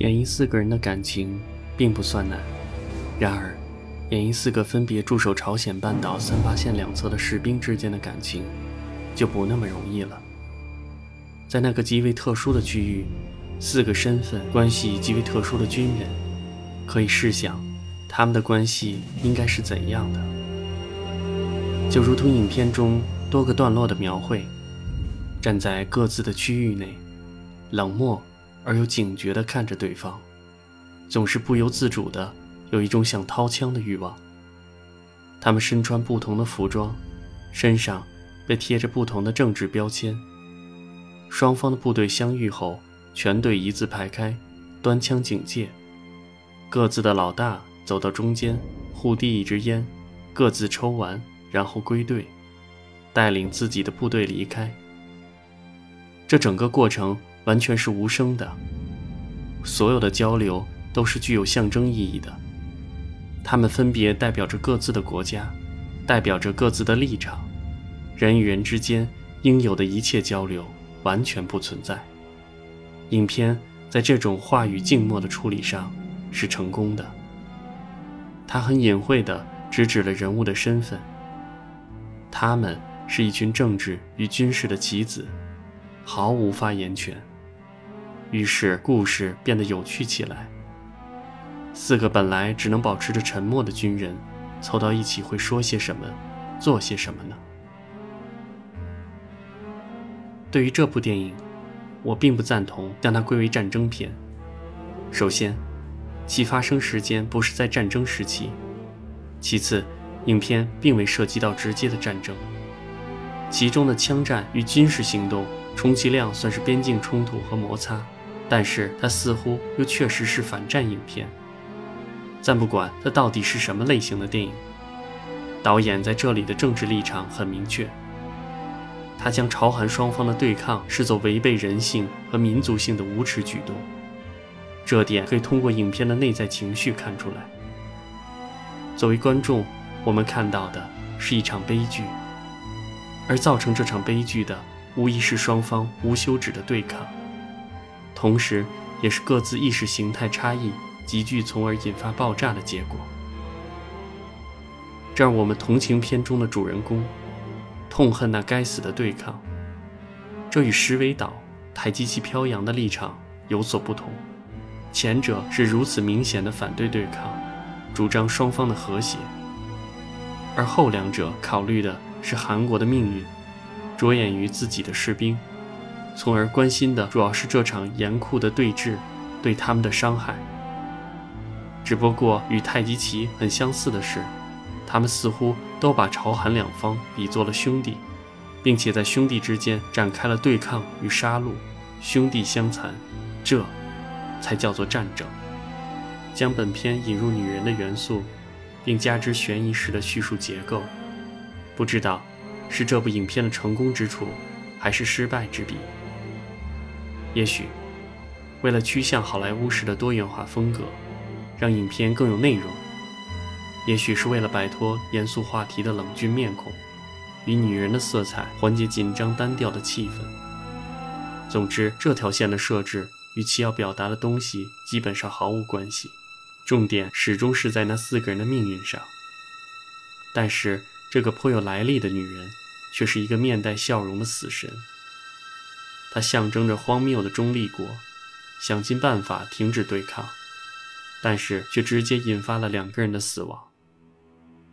演绎四个人的感情并不算难，然而，演绎四个分别驻守朝鲜半岛三八线两侧的士兵之间的感情就不那么容易了。在那个极为特殊的区域，四个身份关系极为特殊的军人，可以试想，他们的关系应该是怎样的？就如同影片中多个段落的描绘，站在各自的区域内，冷漠而又警觉地看着对方，总是不由自主地有一种想掏枪的欲望。他们身穿不同的服装，身上被贴着不同的政治标签。双方的部队相遇后，全队一字排开，端枪警戒。各自的老大走到中间，互递一支烟，各自抽完。然后归队，带领自己的部队离开。这整个过程完全是无声的，所有的交流都是具有象征意义的。他们分别代表着各自的国家，代表着各自的立场。人与人之间应有的一切交流完全不存在。影片在这种话语静默的处理上是成功的。他很隐晦地直指了人物的身份。他们是一群政治与军事的棋子，毫无发言权。于是故事变得有趣起来。四个本来只能保持着沉默的军人，凑到一起会说些什么，做些什么呢？对于这部电影，我并不赞同将它归为战争片。首先，其发生时间不是在战争时期；其次，影片并未涉及到直接的战争，其中的枪战与军事行动，充其量算是边境冲突和摩擦，但是它似乎又确实是反战影片。暂不管它到底是什么类型的电影，导演在这里的政治立场很明确，他将朝韩双方的对抗视作违背人性和民族性的无耻举动，这点可以通过影片的内在情绪看出来。作为观众。我们看到的是一场悲剧，而造成这场悲剧的无疑是双方无休止的对抗，同时也是各自意识形态差异急剧，从而引发爆炸的结果。这让我们同情片中的主人公，痛恨那该死的对抗。这与石尾岛太极旗飘扬的立场有所不同，前者是如此明显的反对对抗，主张双方的和谐。而后两者考虑的是韩国的命运，着眼于自己的士兵，从而关心的主要是这场严酷的对峙对他们的伤害。只不过与太极旗很相似的是，他们似乎都把朝韩两方比作了兄弟，并且在兄弟之间展开了对抗与杀戮，兄弟相残，这才叫做战争。将本片引入女人的元素。并加之悬疑式的叙述结构，不知道是这部影片的成功之处，还是失败之笔。也许，为了趋向好莱坞式的多元化风格，让影片更有内容；也许是为了摆脱严肃话题的冷峻面孔，以女人的色彩缓解紧张单调的气氛。总之，这条线的设置与其要表达的东西基本上毫无关系。重点始终是在那四个人的命运上，但是这个颇有来历的女人，却是一个面带笑容的死神。她象征着荒谬的中立国，想尽办法停止对抗，但是却直接引发了两个人的死亡。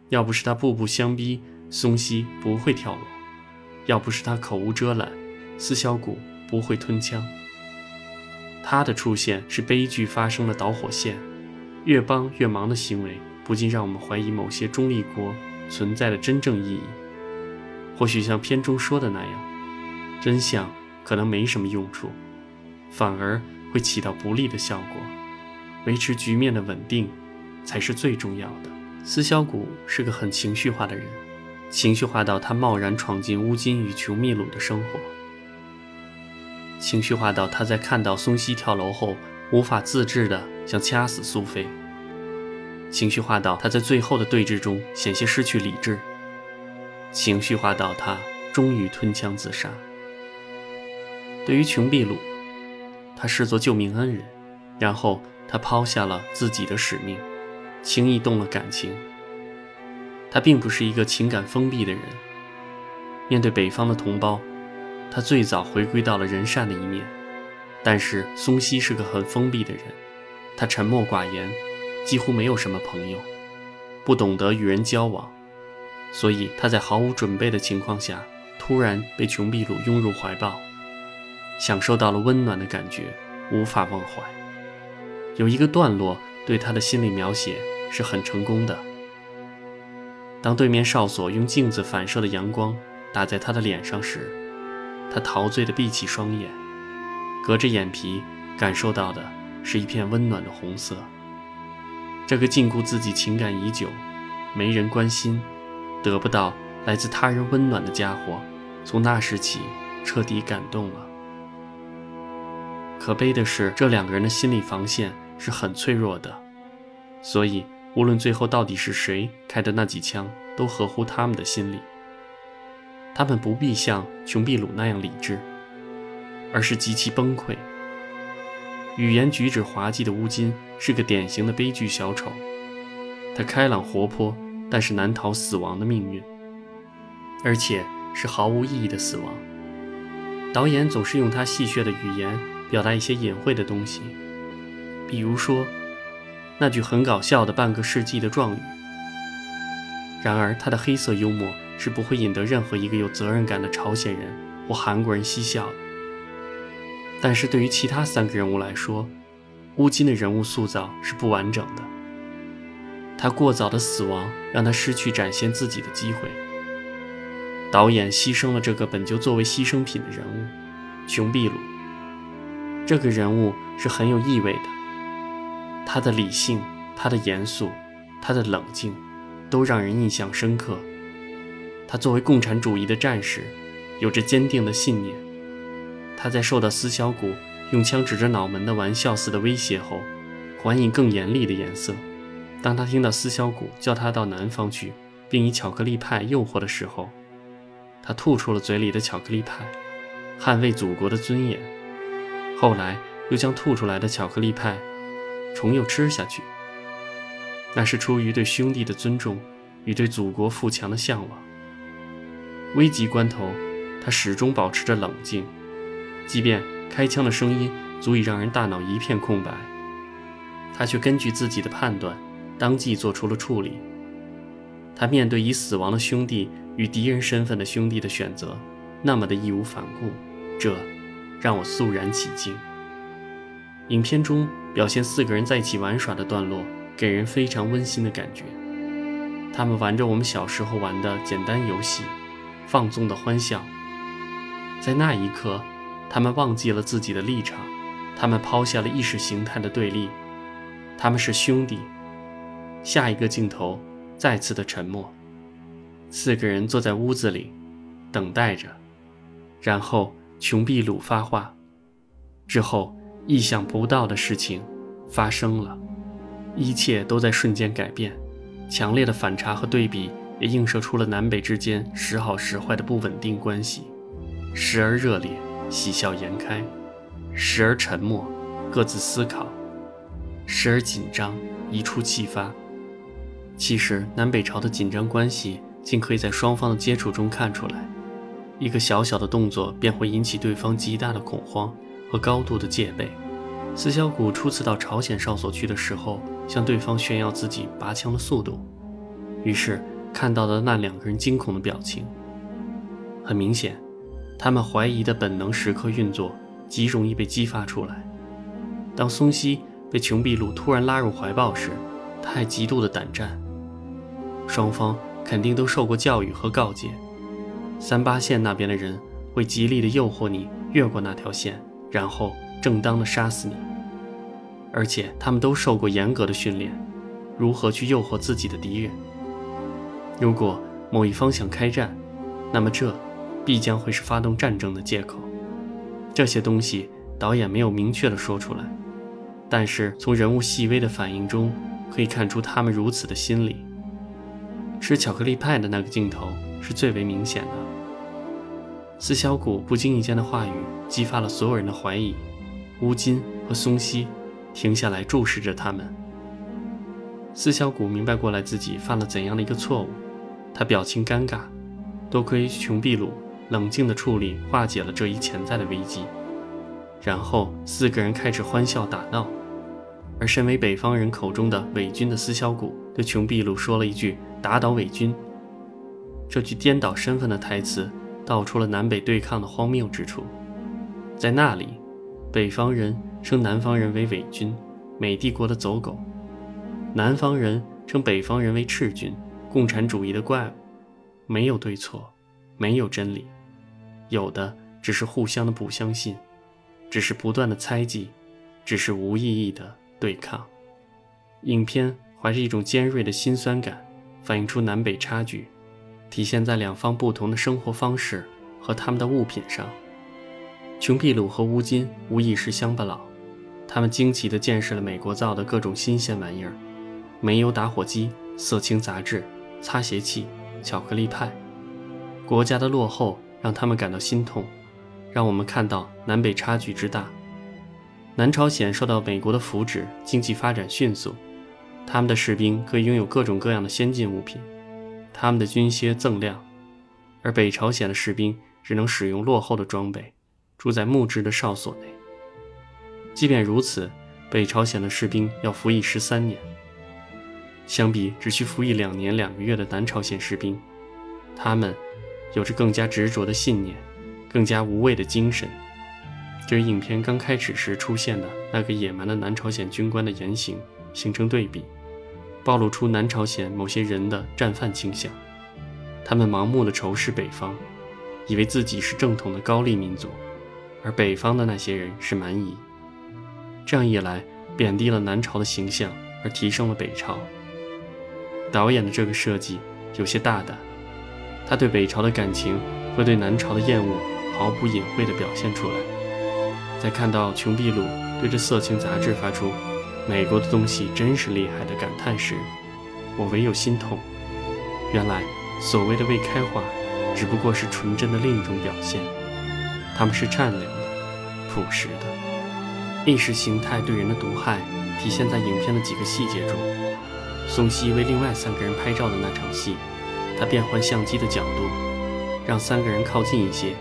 要不是他步步相逼，松西不会跳楼；要不是他口无遮拦，司小谷不会吞枪。他的出现是悲剧发生的导火线。越帮越忙的行为，不禁让我们怀疑某些中立国存在的真正意义。或许像片中说的那样，真相可能没什么用处，反而会起到不利的效果。维持局面的稳定，才是最重要的。司小谷是个很情绪化的人，情绪化到他贸然闯进乌金与裘秘鲁的生活，情绪化到他在看到松西跳楼后。无法自制的想掐死苏菲，情绪化到他在最后的对峙中险些失去理智，情绪化到他终于吞枪自杀。对于琼碧鲁，他视作救命恩人，然后他抛下了自己的使命，轻易动了感情。他并不是一个情感封闭的人。面对北方的同胞，他最早回归到了人善的一面。但是松西是个很封闭的人，他沉默寡言，几乎没有什么朋友，不懂得与人交往，所以他在毫无准备的情况下，突然被琼碧鲁拥入怀抱，享受到了温暖的感觉，无法忘怀。有一个段落对他的心理描写是很成功的。当对面哨所用镜子反射的阳光打在他的脸上时，他陶醉地闭起双眼。隔着眼皮感受到的是一片温暖的红色。这个禁锢自己情感已久、没人关心、得不到来自他人温暖的家伙，从那时起彻底感动了。可悲的是，这两个人的心理防线是很脆弱的，所以无论最后到底是谁开的那几枪，都合乎他们的心理。他们不必像琼碧鲁那样理智。而是极其崩溃。语言举止滑稽的乌金是个典型的悲剧小丑，他开朗活泼，但是难逃死亡的命运，而且是毫无意义的死亡。导演总是用他戏谑的语言表达一些隐晦的东西，比如说那句很搞笑的半个世纪的状语。然而，他的黑色幽默是不会引得任何一个有责任感的朝鲜人或韩国人嬉笑。但是对于其他三个人物来说，乌金的人物塑造是不完整的。他过早的死亡让他失去展现自己的机会。导演牺牲了这个本就作为牺牲品的人物——熊碧鲁。这个人物是很有意味的。他的理性、他的严肃、他的冷静，都让人印象深刻。他作为共产主义的战士，有着坚定的信念。他在受到司小谷用枪指着脑门的玩笑似的威胁后，还以更严厉的颜色。当他听到司小谷叫他到南方去，并以巧克力派诱惑的时候，他吐出了嘴里的巧克力派，捍卫祖国的尊严。后来又将吐出来的巧克力派重又吃下去，那是出于对兄弟的尊重与对祖国富强的向往。危急关头，他始终保持着冷静。即便开枪的声音足以让人大脑一片空白，他却根据自己的判断，当即做出了处理。他面对已死亡的兄弟与敌人身份的兄弟的选择，那么的义无反顾，这让我肃然起敬。影片中表现四个人在一起玩耍的段落，给人非常温馨的感觉。他们玩着我们小时候玩的简单游戏，放纵的欢笑，在那一刻。他们忘记了自己的立场，他们抛下了意识形态的对立，他们是兄弟。下一个镜头，再次的沉默。四个人坐在屋子里，等待着。然后琼碧鲁发话，之后意想不到的事情发生了，一切都在瞬间改变。强烈的反差和对比也映射出了南北之间时好时坏的不稳定关系，时而热烈。喜笑颜开，时而沉默，各自思考；时而紧张，一触即发。其实，南北朝的紧张关系，竟可以在双方的接触中看出来。一个小小的动作，便会引起对方极大的恐慌和高度的戒备。司小谷初次到朝鲜哨所去的时候，向对方炫耀自己拔枪的速度，于是看到的那两个人惊恐的表情，很明显。他们怀疑的本能时刻运作，极容易被激发出来。当松西被琼碧鲁突然拉入怀抱时，他还极度的胆战。双方肯定都受过教育和告诫，三八线那边的人会极力的诱惑你越过那条线，然后正当的杀死你。而且他们都受过严格的训练，如何去诱惑自己的敌人。如果某一方想开战，那么这。必将会是发动战争的借口。这些东西导演没有明确的说出来，但是从人物细微的反应中可以看出他们如此的心理。吃巧克力派的那个镜头是最为明显的。司小谷不经意间的话语激发了所有人的怀疑。乌金和松西停下来注视着他们。司小谷明白过来自己犯了怎样的一个错误，他表情尴尬。多亏琼碧鲁冷静的处理，化解了这一潜在的危机。然后四个人开始欢笑打闹，而身为北方人口中的伪军的司小谷对琼碧鲁说了一句“打倒伪军”。这句颠倒身份的台词，道出了南北对抗的荒谬之处。在那里，北方人称南方人为伪军，美帝国的走狗；南方人称北方人为赤军，共产主义的怪物。没有对错，没有真理，有的只是互相的不相信，只是不断的猜忌，只是无意义的对抗。影片怀着一种尖锐的辛酸感，反映出南北差距，体现在两方不同的生活方式和他们的物品上。琼碧鲁和乌金无疑是乡巴佬，他们惊奇地见识了美国造的各种新鲜玩意儿：煤油打火机、色情杂志、擦鞋器、巧克力派。国家的落后让他们感到心痛，让我们看到南北差距之大。南朝鲜受到美国的扶持，经济发展迅速，他们的士兵可以拥有各种各样的先进物品，他们的军靴锃亮，而北朝鲜的士兵只能使用落后的装备。住在木质的哨所内。即便如此，北朝鲜的士兵要服役十三年，相比只需服役两年两个月的南朝鲜士兵，他们有着更加执着的信念，更加无畏的精神。这与影片刚开始时出现的那个野蛮的南朝鲜军官的言行形成对比，暴露出南朝鲜某些人的战犯倾向。他们盲目的仇视北方，以为自己是正统的高丽民族。而北方的那些人是蛮夷，这样一来，贬低了南朝的形象，而提升了北朝。导演的这个设计有些大胆，他对北朝的感情和对南朝的厌恶毫不隐晦地表现出来。在看到琼碧鲁对着色情杂志发出“美国的东西真是厉害”的感叹时，我唯有心痛。原来，所谓的未开化，只不过是纯真的另一种表现。他们是善良的。朴实的意识形态对人的毒害，体现在影片的几个细节中。松西为另外三个人拍照的那场戏，他变换相机的角度，让三个人靠近一些，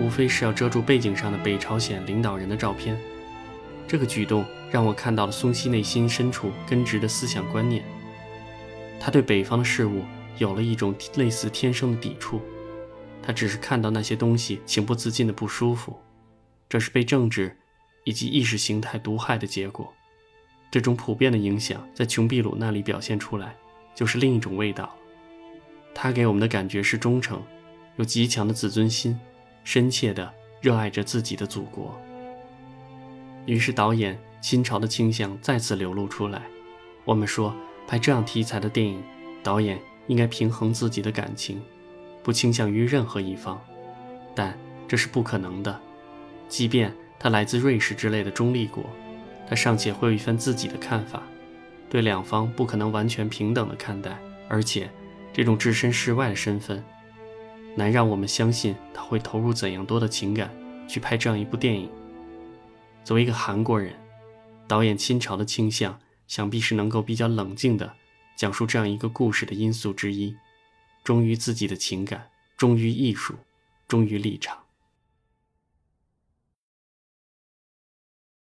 无非是要遮住背景上的北朝鲜领导人的照片。这个举动让我看到了松西内心深处根植的思想观念。他对北方的事物有了一种类似天生的抵触，他只是看到那些东西情不自禁的不舒服。这是被政治以及意识形态毒害的结果。这种普遍的影响在琼碧鲁那里表现出来，就是另一种味道。他给我们的感觉是忠诚，有极强的自尊心，深切的热爱着自己的祖国。于是导演新潮的倾向再次流露出来。我们说，拍这样题材的电影，导演应该平衡自己的感情，不倾向于任何一方。但这是不可能的。即便他来自瑞士之类的中立国，他尚且会有一番自己的看法，对两方不可能完全平等的看待，而且这种置身事外的身份，难让我们相信他会投入怎样多的情感去拍这样一部电影。作为一个韩国人，导演亲朝的倾向，想必是能够比较冷静的讲述这样一个故事的因素之一，忠于自己的情感，忠于艺术，忠于立场。